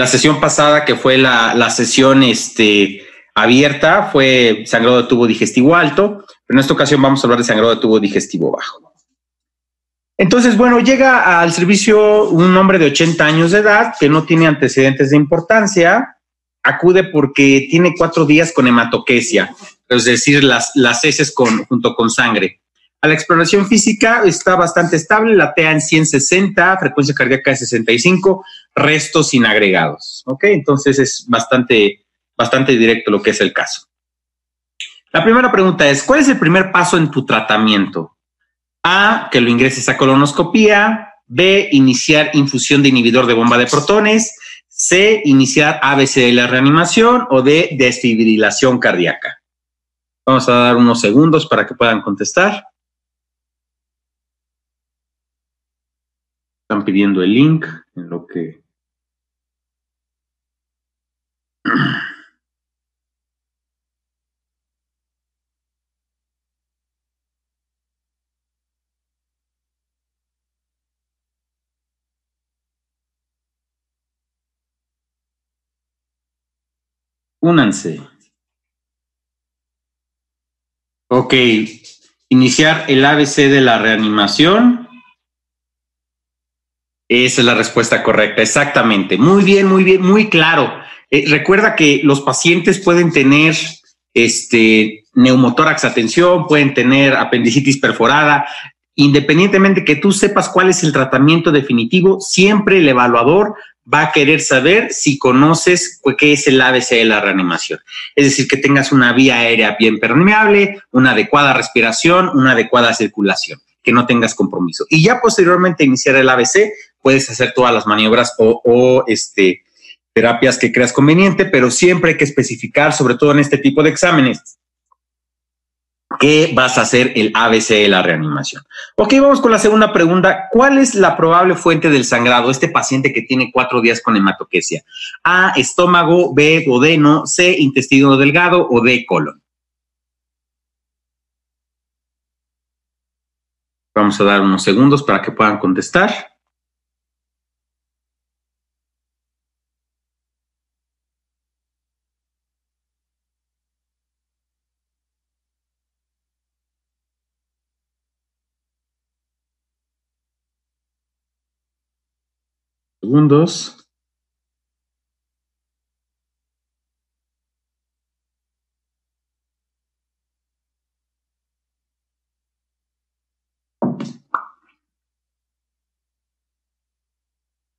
La sesión pasada, que fue la, la sesión este, abierta, fue sangrado de tubo digestivo alto, pero en esta ocasión vamos a hablar de sangrado de tubo digestivo bajo. Entonces, bueno, llega al servicio un hombre de 80 años de edad que no tiene antecedentes de importancia, acude porque tiene cuatro días con hematoquesia, es decir, las, las heces con, junto con sangre. A la exploración física está bastante estable, latea en 160, frecuencia cardíaca de 65, restos sin agregados. ¿Ok? Entonces es bastante, bastante directo lo que es el caso. La primera pregunta es, ¿cuál es el primer paso en tu tratamiento? A, que lo ingreses a colonoscopía. B, iniciar infusión de inhibidor de bomba de protones. C, iniciar ABC de la reanimación. O D, desfibrilación cardíaca. Vamos a dar unos segundos para que puedan contestar. Están pidiendo el link en lo que... Únanse. Ok, iniciar el ABC de la reanimación. Esa es la respuesta correcta, exactamente. Muy bien, muy bien, muy claro. Eh, recuerda que los pacientes pueden tener este neumotórax atención, pueden tener apendicitis perforada, independientemente que tú sepas cuál es el tratamiento definitivo, siempre el evaluador va a querer saber si conoces qué es el ABC de la reanimación. Es decir, que tengas una vía aérea bien permeable, una adecuada respiración, una adecuada circulación, que no tengas compromiso. Y ya posteriormente iniciar el ABC, puedes hacer todas las maniobras o, este, terapias que creas conveniente, pero siempre hay que especificar, sobre todo en este tipo de exámenes, ¿Qué vas a hacer el ABC de la reanimación? Ok, vamos con la segunda pregunta. ¿Cuál es la probable fuente del sangrado? Este paciente que tiene cuatro días con hematoquesia. A, estómago, B, bodeno, C, intestino delgado o D, colon. Vamos a dar unos segundos para que puedan contestar. Segundos.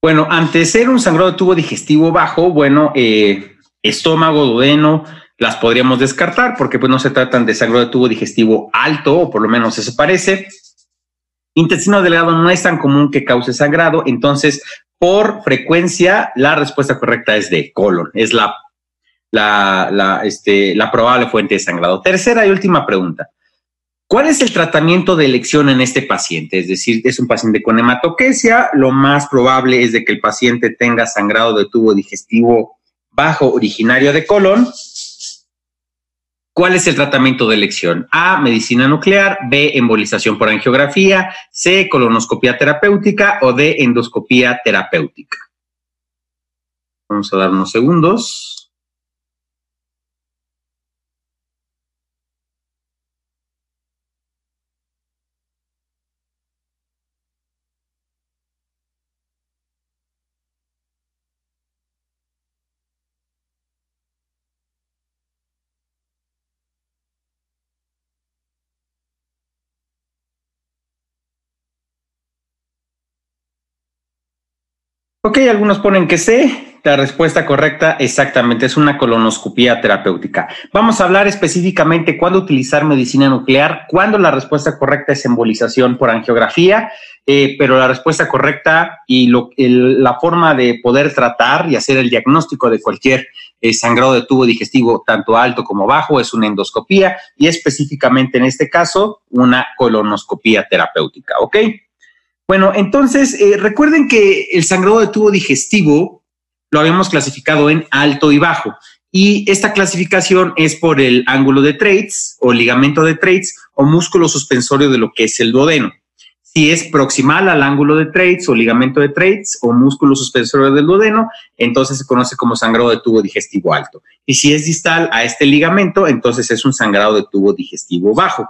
Bueno, ante ser un sangrado de tubo digestivo bajo, bueno, eh, estómago, duodeno, las podríamos descartar porque pues no se tratan de sangrado de tubo digestivo alto, o por lo menos eso parece. Intestino delgado no es tan común que cause sangrado, entonces por frecuencia, la respuesta correcta es de colon, es la, la, este, la probable fuente de sangrado. Tercera y última pregunta. ¿Cuál es el tratamiento de elección en este paciente? Es decir, es un paciente con hematoquesia, lo más probable es de que el paciente tenga sangrado de tubo digestivo bajo originario de colon ¿Cuál es el tratamiento de elección? A, medicina nuclear, B, embolización por angiografía, C, colonoscopía terapéutica o D, endoscopía terapéutica. Vamos a dar unos segundos. Ok, algunos ponen que sí. La respuesta correcta exactamente es una colonoscopía terapéutica. Vamos a hablar específicamente cuándo utilizar medicina nuclear, cuándo la respuesta correcta es embolización por angiografía, eh, pero la respuesta correcta y la forma de poder tratar y hacer el diagnóstico de cualquier eh, sangrado de tubo digestivo, tanto alto como bajo, es una endoscopía y específicamente en este caso una colonoscopía terapéutica. ¿Ok? Bueno, entonces eh, recuerden que el sangrado de tubo digestivo lo habíamos clasificado en alto y bajo. Y esta clasificación es por el ángulo de Treitz o ligamento de Treitz o músculo suspensorio de lo que es el duodeno. Si es proximal al ángulo de Treitz o ligamento de Treitz o músculo suspensorio del duodeno, entonces se conoce como sangrado de tubo digestivo alto. Y si es distal a este ligamento, entonces es un sangrado de tubo digestivo bajo.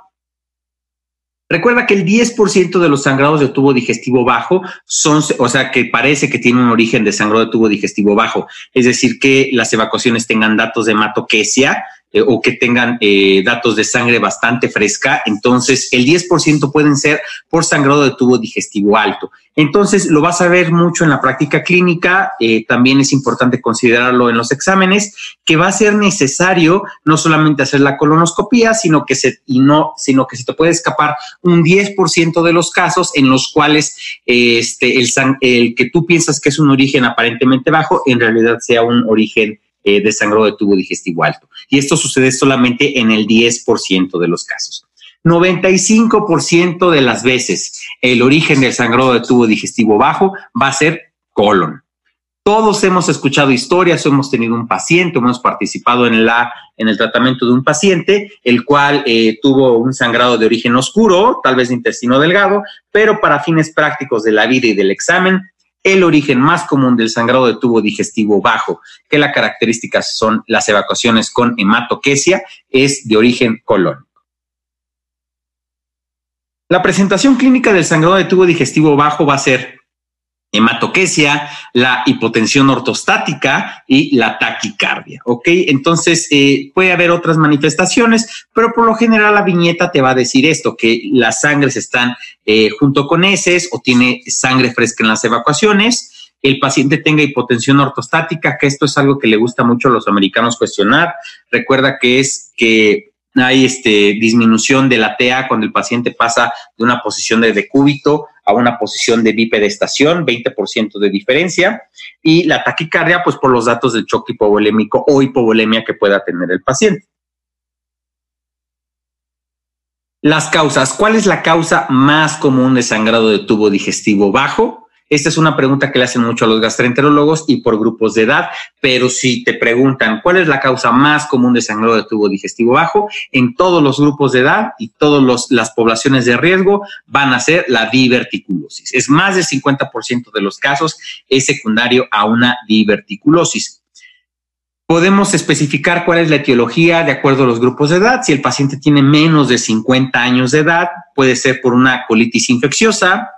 Recuerda que el 10% de los sangrados de tubo digestivo bajo son, o sea, que parece que tiene un origen de sangrado de tubo digestivo bajo, es decir, que las evacuaciones tengan datos de hematoquesia, eh, o que tengan eh, datos de sangre bastante fresca, entonces el 10% pueden ser por sangrado de tubo digestivo alto. Entonces lo vas a ver mucho en la práctica clínica, eh, también es importante considerarlo en los exámenes, que va a ser necesario no solamente hacer la colonoscopía, sino que se, y no, sino que se te puede escapar un 10% de los casos en los cuales este, el, el que tú piensas que es un origen aparentemente bajo, en realidad sea un origen eh, de sangrado de tubo digestivo alto. Y esto sucede solamente en el 10% de los casos. 95% de las veces el origen del sangrado de tubo digestivo bajo va a ser colon. Todos hemos escuchado historias, hemos tenido un paciente, hemos participado en, la, en el tratamiento de un paciente, el cual eh, tuvo un sangrado de origen oscuro, tal vez de intestino delgado, pero para fines prácticos de la vida y del examen el origen más común del sangrado de tubo digestivo bajo, que la característica son las evacuaciones con hematoquesia, es de origen colónico. La presentación clínica del sangrado de tubo digestivo bajo va a ser hematoquesia, la hipotensión ortostática y la taquicardia. ¿Ok? Entonces, eh, puede haber otras manifestaciones, pero por lo general la viñeta te va a decir esto, que las sangres están eh, junto con heces o tiene sangre fresca en las evacuaciones. El paciente tenga hipotensión ortostática, que esto es algo que le gusta mucho a los americanos cuestionar. Recuerda que es que hay este, disminución de la TA cuando el paciente pasa de una posición de decúbito a una posición de bipedestación, 20% de diferencia, y la taquicardia, pues por los datos del choque hipovolémico o hipovolemia que pueda tener el paciente. Las causas. ¿Cuál es la causa más común de sangrado de tubo digestivo bajo? Esta es una pregunta que le hacen mucho a los gastroenterólogos y por grupos de edad, pero si te preguntan cuál es la causa más común de sangrado de tubo digestivo bajo, en todos los grupos de edad y todas las poblaciones de riesgo van a ser la diverticulosis. Es más del 50% de los casos es secundario a una diverticulosis. Podemos especificar cuál es la etiología de acuerdo a los grupos de edad. Si el paciente tiene menos de 50 años de edad, puede ser por una colitis infecciosa,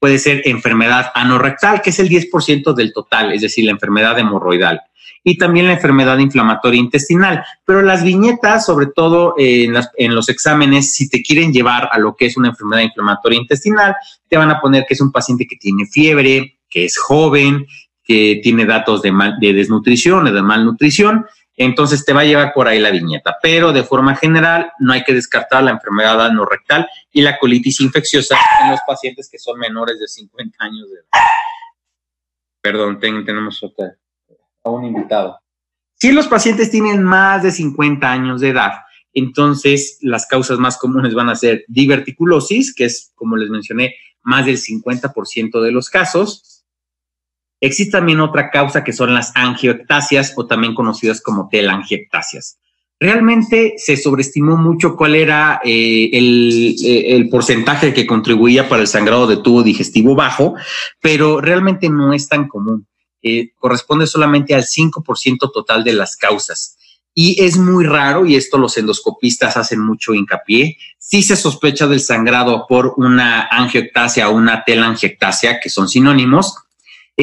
puede ser enfermedad anorrectal, que es el 10% del total, es decir, la enfermedad hemorroidal. Y también la enfermedad inflamatoria intestinal. Pero las viñetas, sobre todo en, en, los exámenes, si te quieren llevar a lo que es una enfermedad inflamatoria intestinal, te van a poner que es un paciente que tiene fiebre, que es joven, que tiene datos de, mal, de desnutrición o de malnutrición entonces te va a llevar por ahí la viñeta. Pero de forma general no hay que descartar la enfermedad anorrectal y la colitis infecciosa en los pacientes que son menores de 50 años de edad. Perdón, tenemos otra, a un invitado. Si los pacientes tienen más de 50 años de edad, entonces las causas más comunes van a ser diverticulosis, que es, como les mencioné, más del 50% de los casos, Existe también otra causa que son las angioectasias o también conocidas como telangiectasias. Realmente se sobreestimó mucho cuál era eh, eh, el, porcentaje que contribuía para el sangrado de tubo digestivo bajo, pero realmente no es tan común. Eh, corresponde solamente al 5% total de las causas. Y es muy raro, y esto los endoscopistas hacen mucho hincapié, si se sospecha del sangrado por una angioectasia o una telangiectasia, que son sinónimos,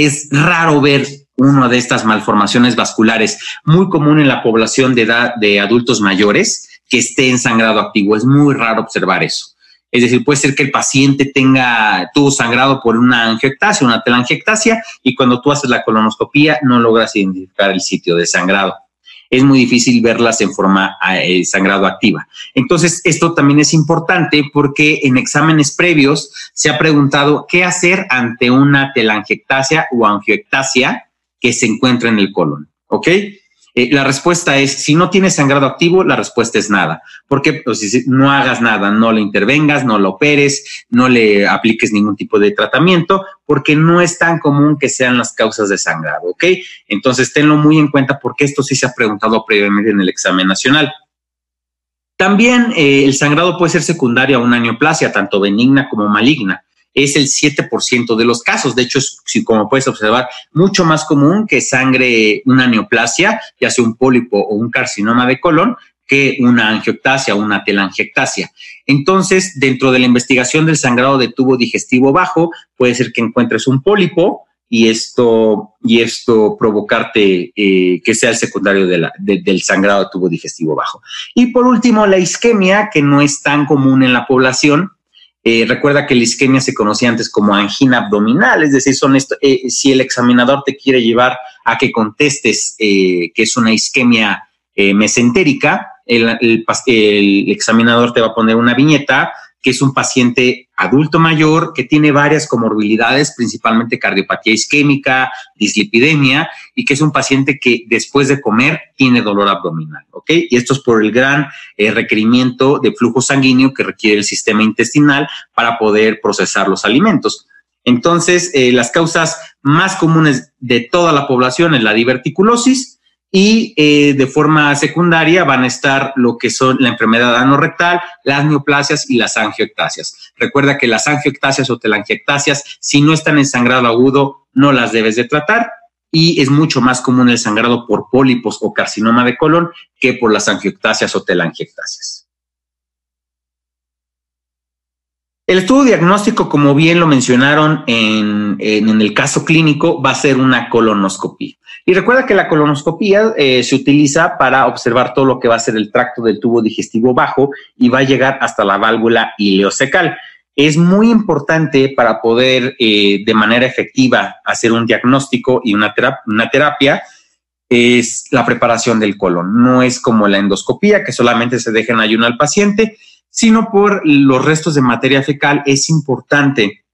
es raro ver una de estas malformaciones vasculares, muy común en la población de edad de adultos mayores, que esté en sangrado activo. Es muy raro observar eso. Es decir, puede ser que el paciente tenga, tuvo sangrado por una angiectasia, una telangiectasia, y cuando tú haces la colonoscopía no logras identificar el sitio de sangrado es muy difícil verlas en forma eh, sangrado activa. Entonces, esto también es importante porque en exámenes previos se ha preguntado qué hacer ante una telangiectasia o angioectasia que se encuentra en el colon. ¿Ok? Eh, la respuesta es, si no tienes sangrado activo, la respuesta es nada. Porque pues, no hagas nada, no le intervengas, no lo operes, no le apliques ningún tipo de tratamiento, porque no es tan común que sean las causas de sangrado, ¿ok? Entonces, tenlo muy en cuenta porque esto sí se ha preguntado previamente en el examen nacional. También eh, el sangrado puede ser secundario a una neoplasia, tanto benigna como maligna. Es el 7% de los casos. De hecho, es, como puedes observar, mucho más común que sangre una neoplasia, ya sea un pólipo o un carcinoma de colon, que una angioctasia o una telangiectasia. Entonces, dentro de la investigación del sangrado de tubo digestivo bajo, puede ser que encuentres un pólipo y esto, y esto provocarte eh, que sea el secundario del sangrado de tubo digestivo bajo. Y por último, la isquemia, que no es tan común en la población. Eh, recuerda que la isquemia se conocía antes como angina abdominal, es decir, son esto, eh, si el examinador te quiere llevar a que contestes que es una isquemia mesentérica, el, examinador te va a poner una viñeta que es un paciente adulto mayor que tiene varias comorbilidades, principalmente cardiopatía isquémica, dislipidemia, y que es un paciente que después de comer tiene dolor abdominal, ¿ok? Y esto es por el gran eh, requerimiento de flujo sanguíneo que requiere el sistema intestinal para poder procesar los alimentos. Entonces, eh, las causas más comunes de toda la población es la diverticulosis, y eh, de forma secundaria van a estar lo que son la enfermedad anorrectal, las neoplasias y las angioctasias. Recuerda que las angioctasias o telangiectasias, si no están en sangrado agudo, no las debes de tratar y es mucho más común el sangrado por pólipos o carcinoma de colon que por las angioctasias o telangiectasias. El estudio diagnóstico, como bien lo mencionaron en, el caso clínico, va a ser una colonoscopía. Y recuerda que la colonoscopía eh, se utiliza para observar todo lo que va a ser el tracto del tubo digestivo bajo y va a llegar hasta la válvula ileocecal. Es muy importante para poder eh, de manera efectiva hacer un diagnóstico y una, una terapia es la preparación del colon. No es como la endoscopía, que solamente se deja en ayuno al paciente, sino por los restos de materia fecal. Es importante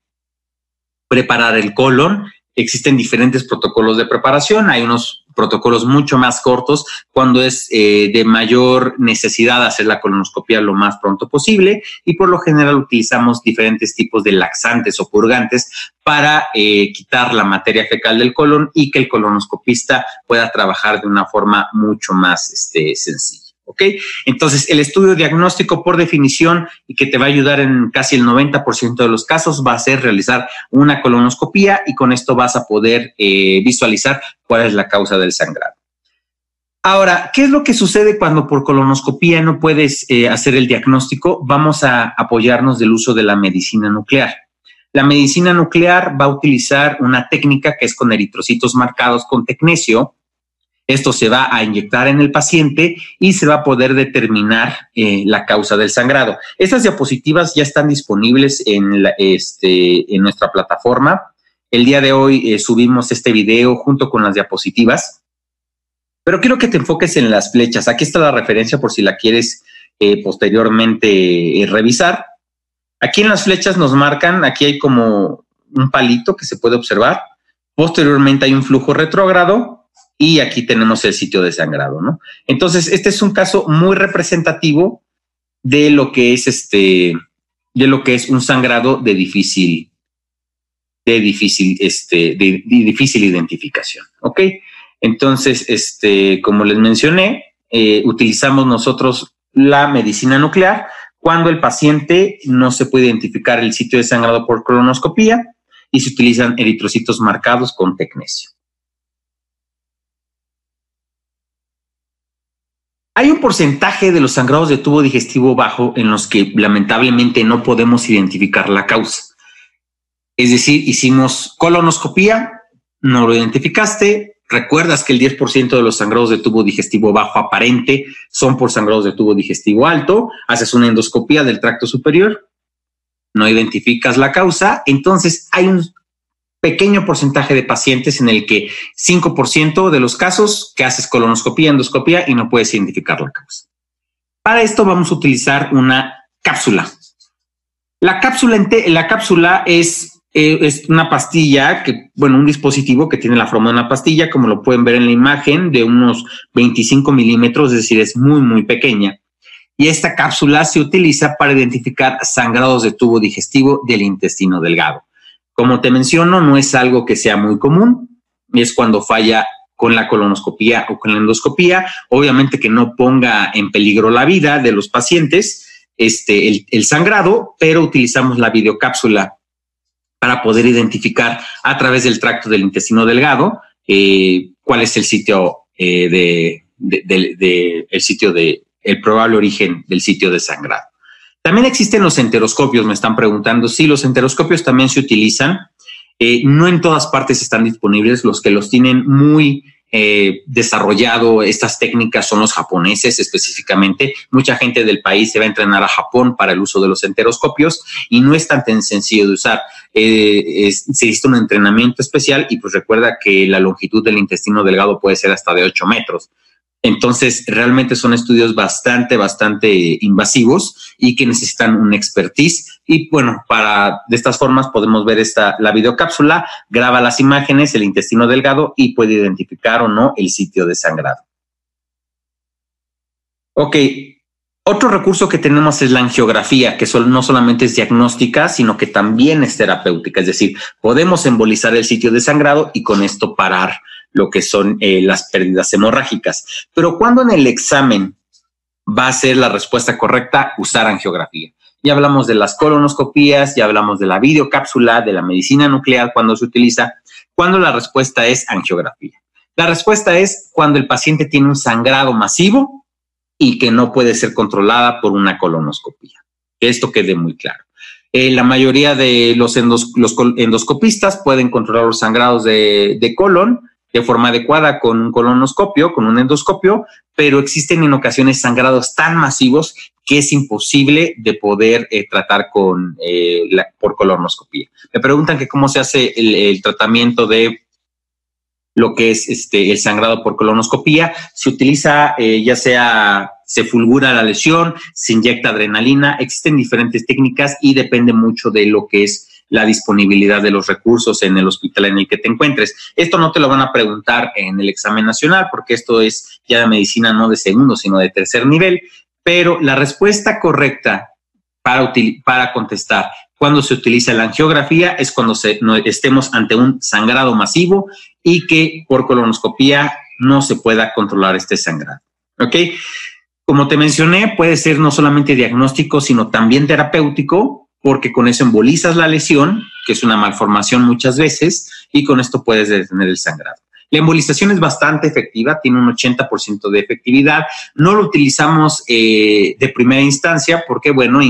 preparar el colon. Existen diferentes protocolos de preparación. Hay unos protocolos mucho más cortos cuando es eh, de mayor necesidad hacer la colonoscopia lo más pronto posible y por lo general utilizamos diferentes tipos de laxantes o purgantes para eh, quitar la materia fecal del colon y que el colonoscopista pueda trabajar de una forma mucho más este, sencilla. ¿Ok? Entonces, el estudio diagnóstico por definición y que te va a ayudar en casi el 90% de los casos va a ser realizar una colonoscopía y con esto vas a poder eh, visualizar cuál es la causa del sangrado. Ahora, ¿qué es lo que sucede cuando por colonoscopía no puedes eh, hacer el diagnóstico? Vamos a apoyarnos del uso de la medicina nuclear. La medicina nuclear va a utilizar una técnica que es con eritrocitos marcados con tecnesio, esto se va a inyectar en el paciente y se va a poder determinar eh, la causa del sangrado. Estas diapositivas ya están disponibles en, este, nuestra plataforma. El día de hoy eh, subimos este video junto con las diapositivas, pero quiero que te enfoques en las flechas. Aquí está la referencia por si la quieres eh, posteriormente revisar. Aquí en las flechas nos marcan, aquí hay como un palito que se puede observar. Posteriormente hay un flujo retrógrado y aquí tenemos el sitio de sangrado, ¿no? Entonces, este es un caso muy representativo de lo que es este, de lo que es un sangrado de difícil, de difícil, este, de, difícil identificación, ¿ok? Entonces, este, como les mencioné, eh, utilizamos nosotros la medicina nuclear cuando el paciente no se puede identificar el sitio de sangrado por colonoscopía y se utilizan eritrocitos marcados con tecnesio. Hay un porcentaje de los sangrados de tubo digestivo bajo en los que lamentablemente no podemos identificar la causa. Es decir, hicimos colonoscopía, no lo identificaste, recuerdas que el 10% de los sangrados de tubo digestivo bajo aparente son por sangrados de tubo digestivo alto, haces una endoscopía del tracto superior, no identificas la causa, entonces hay un pequeño porcentaje de pacientes en el que 5% de los casos que haces colonoscopía, endoscopía y no puedes identificar la causa. Para esto vamos a utilizar una cápsula. La cápsula, la cápsula es, eh, es una pastilla, que, bueno, un dispositivo que tiene la forma de una pastilla, como lo pueden ver en la imagen, de unos 25 milímetros, es decir, es muy, muy pequeña. Y esta cápsula se utiliza para identificar sangrados de tubo digestivo del intestino delgado. Como te menciono, no es algo que sea muy común, es cuando falla con la colonoscopía o con la endoscopía, obviamente que no ponga en peligro la vida de los pacientes, este, el, sangrado, pero utilizamos la videocápsula para poder identificar a través del tracto del intestino delgado eh, cuál es el sitio eh, de, el sitio de el probable origen del sitio de sangrado. También existen los enteroscopios, me están preguntando. Sí, los enteroscopios también se utilizan. Eh, no en todas partes están disponibles. Los que los tienen muy eh, desarrollado estas técnicas son los japoneses específicamente. Mucha gente del país se va a entrenar a Japón para el uso de los enteroscopios y no es tan, sencillo de usar. Eh, se hizo un entrenamiento especial y pues recuerda que la longitud del intestino delgado puede ser hasta de 8 metros. Entonces, realmente son estudios bastante, bastante invasivos y que necesitan un expertise. Y bueno, para de estas formas podemos ver esta, la videocápsula, graba las imágenes, el intestino delgado y puede identificar o no el sitio de sangrado. Ok, otro recurso que tenemos es la angiografía, que no solamente es diagnóstica, sino que también es terapéutica. Es decir, podemos embolizar el sitio de sangrado y con esto parar lo que son eh, las pérdidas hemorrágicas. Pero cuando en el examen va a ser la respuesta correcta, usar angiografía. Ya hablamos de las colonoscopías, ya hablamos de la videocápsula, de la medicina nuclear cuando se utiliza, cuando la respuesta es angiografía. La respuesta es cuando el paciente tiene un sangrado masivo y que no puede ser controlada por una colonoscopía. Que esto quede muy claro. Eh, la mayoría de los, endoscopistas pueden controlar los sangrados de, de colon, de forma adecuada con un colonoscopio, con un endoscopio, pero existen en ocasiones sangrados tan masivos que es imposible de poder eh, tratar con, eh, por colonoscopia. Me preguntan que cómo se hace el, tratamiento de lo que es este, el sangrado por colonoscopía. Se utiliza eh, ya sea se fulgura la lesión, se inyecta adrenalina, existen diferentes técnicas y depende mucho de lo que es la disponibilidad de los recursos en el hospital en el que te encuentres. Esto no te lo van a preguntar en el examen nacional porque esto es ya de medicina no de segundo, sino de tercer nivel, pero la respuesta correcta para, para contestar cuando se utiliza la angiografía es cuando se, estemos ante un sangrado masivo y que por colonoscopía no se pueda controlar este sangrado. ¿Ok? Como te mencioné, puede ser no solamente diagnóstico, sino también terapéutico porque con eso embolizas la lesión, que es una malformación muchas veces, y con esto puedes detener el sangrado. La embolización es bastante efectiva, tiene un 80% de efectividad. No lo utilizamos eh, de primera instancia porque, bueno, eh,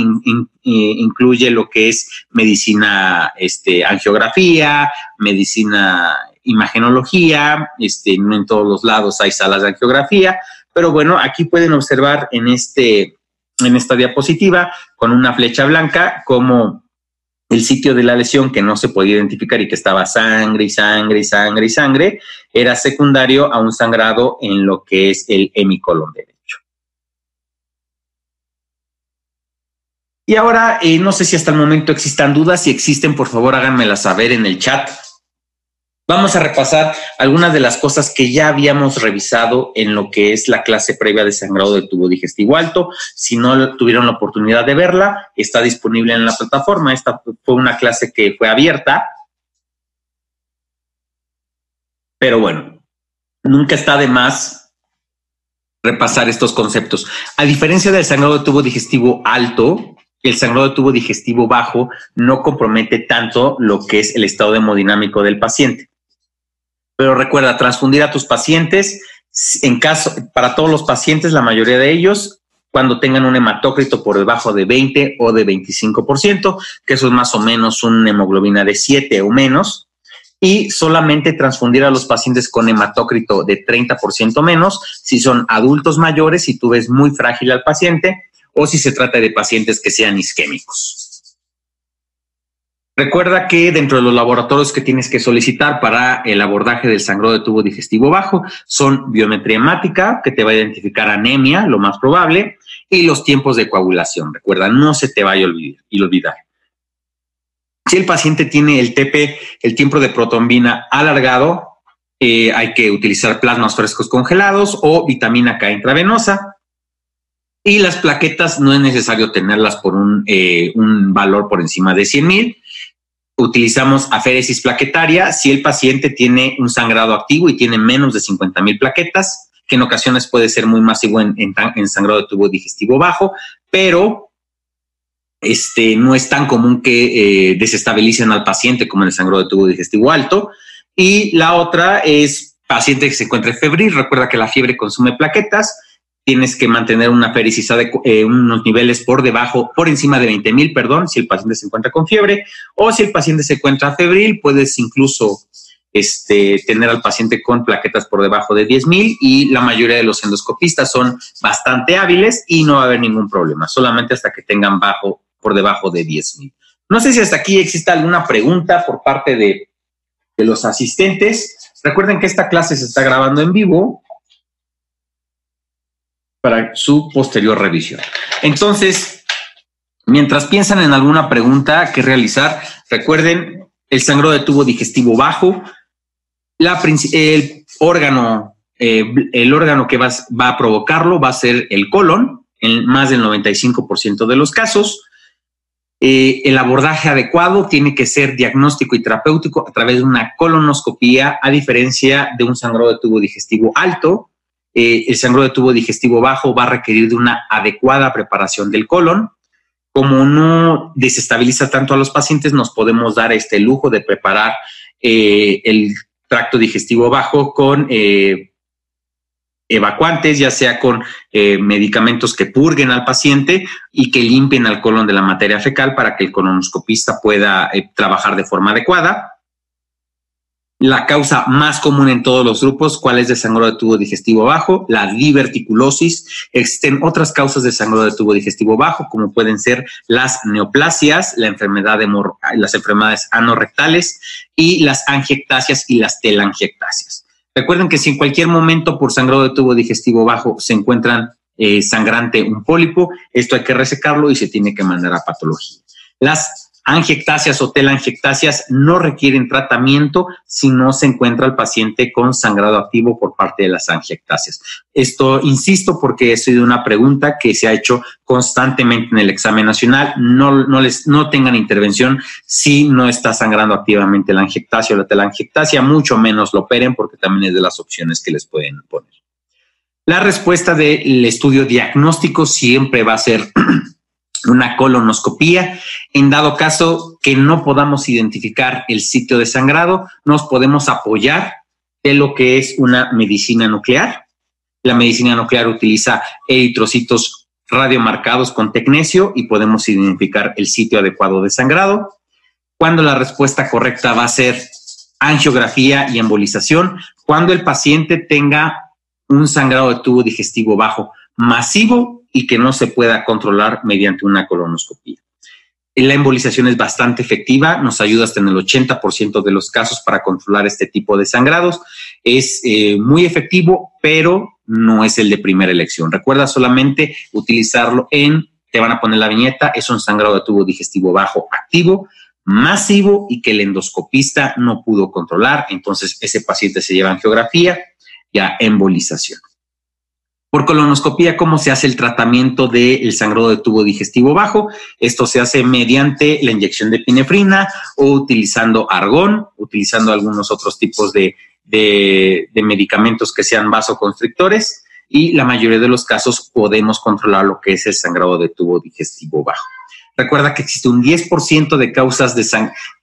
incluye lo que es medicina, este, angiografía, medicina imagenología, este, no en todos los lados hay salas de angiografía, pero bueno, aquí pueden observar en este, en esta diapositiva con una flecha blanca como el sitio de la lesión que no se podía identificar y que estaba sangre y sangre y sangre y sangre, era secundario a un sangrado en lo que es el hemicolon derecho. Y ahora, eh, no sé si hasta el momento existan dudas, si existen, por favor háganmela saber en el chat Vamos a repasar algunas de las cosas que ya habíamos revisado en lo que es la clase previa de sangrado de tubo digestivo alto. Si no tuvieron la oportunidad de verla, está disponible en la plataforma. Esta fue una clase que fue abierta. Pero bueno, nunca está de más repasar estos conceptos. A diferencia del sangrado de tubo digestivo alto, el sangrado de tubo digestivo bajo no compromete tanto lo que es el estado hemodinámico del paciente. Pero recuerda, transfundir a tus pacientes, en caso, para todos los pacientes, la mayoría de ellos, cuando tengan un hematócrito por debajo de 20 o de 25%, que eso es más o menos una hemoglobina de 7 o menos, y solamente transfundir a los pacientes con hematócrito de 30% menos si son adultos mayores, si tú ves muy frágil al paciente, o si se trata de pacientes que sean isquémicos. Recuerda que dentro de los laboratorios que tienes que solicitar para el abordaje del sangrado de tubo digestivo bajo son biometría hemática, que te va a identificar anemia, lo más probable, y los tiempos de coagulación. Recuerda, no se te vaya a olvidar. Si el paciente tiene el TP, el tiempo de protombina alargado, eh, hay que utilizar plasmas frescos congelados o vitamina K intravenosa. Y las plaquetas no es necesario tenerlas por un, eh, un valor por encima de 100 mil utilizamos aféresis plaquetaria si el paciente tiene un sangrado activo y tiene menos de 50 mil plaquetas, que en ocasiones puede ser muy masivo en, en, sangrado de tubo digestivo bajo, pero este, no es tan común que eh, desestabilicen al paciente como en el sangrado de tubo digestivo alto. Y la otra es paciente que se encuentre febril. Recuerda que la fiebre consume plaquetas. Tienes que mantener una fericis eh, unos niveles por debajo, por encima de 20 mil, perdón, si el paciente se encuentra con fiebre. O si el paciente se encuentra febril, puedes incluso este, tener al paciente con plaquetas por debajo de 10 mil y la mayoría de los endoscopistas son bastante hábiles y no va a haber ningún problema, solamente hasta que tengan bajo por debajo de 10 mil. No sé si hasta aquí existe alguna pregunta por parte de, los asistentes. Recuerden que esta clase se está grabando en vivo para su posterior revisión. Entonces, mientras piensan en alguna pregunta que realizar, recuerden el sangrado de tubo digestivo bajo, la, el órgano, eh, el órgano que va, va, a provocarlo va a ser el colon, en más del 95% de los casos. Eh, el abordaje adecuado tiene que ser diagnóstico y terapéutico a través de una colonoscopía, a diferencia de un sangrado de tubo digestivo alto. Eh, el sangrado de tubo digestivo bajo va a requerir de una adecuada preparación del colon. Como no desestabiliza tanto a los pacientes, nos podemos dar este lujo de preparar eh, el tracto digestivo bajo con evacuantes, ya sea con eh, medicamentos que purguen al paciente y que limpien al colon de la materia fecal para que el colonoscopista pueda eh, trabajar de forma adecuada. La causa más común en todos los grupos, ¿cuál es de sangrado de tubo digestivo bajo? La diverticulosis. Existen otras causas de sangrado de tubo digestivo bajo, como pueden ser las neoplasias, la enfermedad de las enfermedades anorrectales y las angiectasias y las telangiectasias. Recuerden que si en cualquier momento por sangrado de tubo digestivo bajo se encuentran eh, sangrante un pólipo, esto hay que resecarlo y se tiene que mandar a patología. Las angiectasias o telangiectasias no requieren tratamiento si no se encuentra el paciente con sangrado activo por parte de las angiectasias. Esto, insisto, porque he sido una pregunta que se ha hecho constantemente en el examen nacional. No, no, les, no tengan intervención si no está sangrando activamente la angiectasia o la telangiectasia, mucho menos lo operen porque también es de las opciones que les pueden poner. La respuesta del estudio diagnóstico siempre va a ser una colonoscopía. En dado caso que no podamos identificar el sitio de sangrado, nos podemos apoyar de lo que es una medicina nuclear. La medicina nuclear utiliza eritrocitos radiomarcados con tecnesio y podemos identificar el sitio adecuado de sangrado. Cuando la respuesta correcta va a ser angiografía y embolización, cuando el paciente tenga un sangrado de tubo digestivo bajo masivo y que no se pueda controlar mediante una colonoscopia. La embolización es bastante efectiva, nos ayuda hasta en el 80% de los casos para controlar este tipo de sangrados. Es eh, muy efectivo, pero no es el de primera elección. Recuerda solamente utilizarlo en, te van a poner la viñeta, es un sangrado de tubo digestivo bajo activo, masivo y que el endoscopista no pudo controlar. Entonces ese paciente se lleva angiografía y a embolización. Por colonoscopía, ¿cómo se hace el tratamiento del sangrado de tubo digestivo bajo? Esto se hace mediante la inyección de pinefrina o utilizando argón, utilizando algunos otros tipos de, de medicamentos que sean vasoconstrictores y la mayoría de los casos podemos controlar lo que es el sangrado de tubo digestivo bajo. Recuerda que existe un 10% de causas de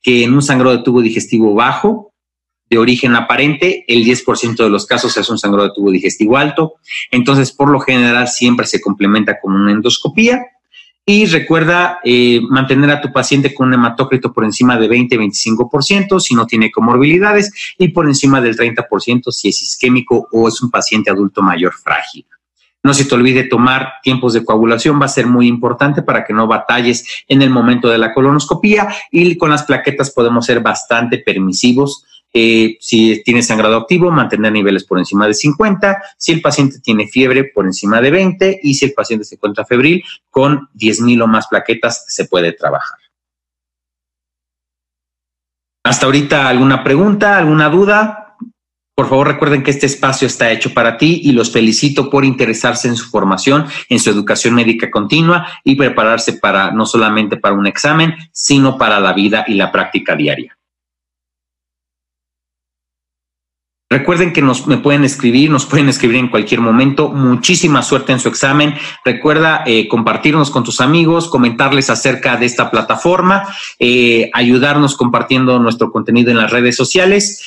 que en un sangrado de tubo digestivo bajo de origen aparente, el 10% de los casos es un sangrado de tubo digestivo alto. Entonces, por lo general, siempre se complementa con una endoscopía. Y recuerda eh, mantener a tu paciente con un hematócrito por encima de 20-25% si no tiene comorbilidades y por encima del 30% si es isquémico o es un paciente adulto mayor frágil. No se te olvide tomar tiempos de coagulación, va a ser muy importante para que no batalles en el momento de la colonoscopía y con las plaquetas podemos ser bastante permisivos eh, si tiene sangrado activo, mantener niveles por encima de 50. Si el paciente tiene fiebre, por encima de 20. Y si el paciente se encuentra febril, con 10.000 o más plaquetas se puede trabajar. Hasta ahorita, ¿alguna pregunta, alguna duda? Por favor, recuerden que este espacio está hecho para ti y los felicito por interesarse en su formación, en su educación médica continua y prepararse para no solamente para un examen, sino para la vida y la práctica diaria. Recuerden que nos me pueden escribir, nos pueden escribir en cualquier momento. Muchísima suerte en su examen. Recuerda eh, compartirnos con tus amigos, comentarles acerca de esta plataforma, eh, ayudarnos compartiendo nuestro contenido en las redes sociales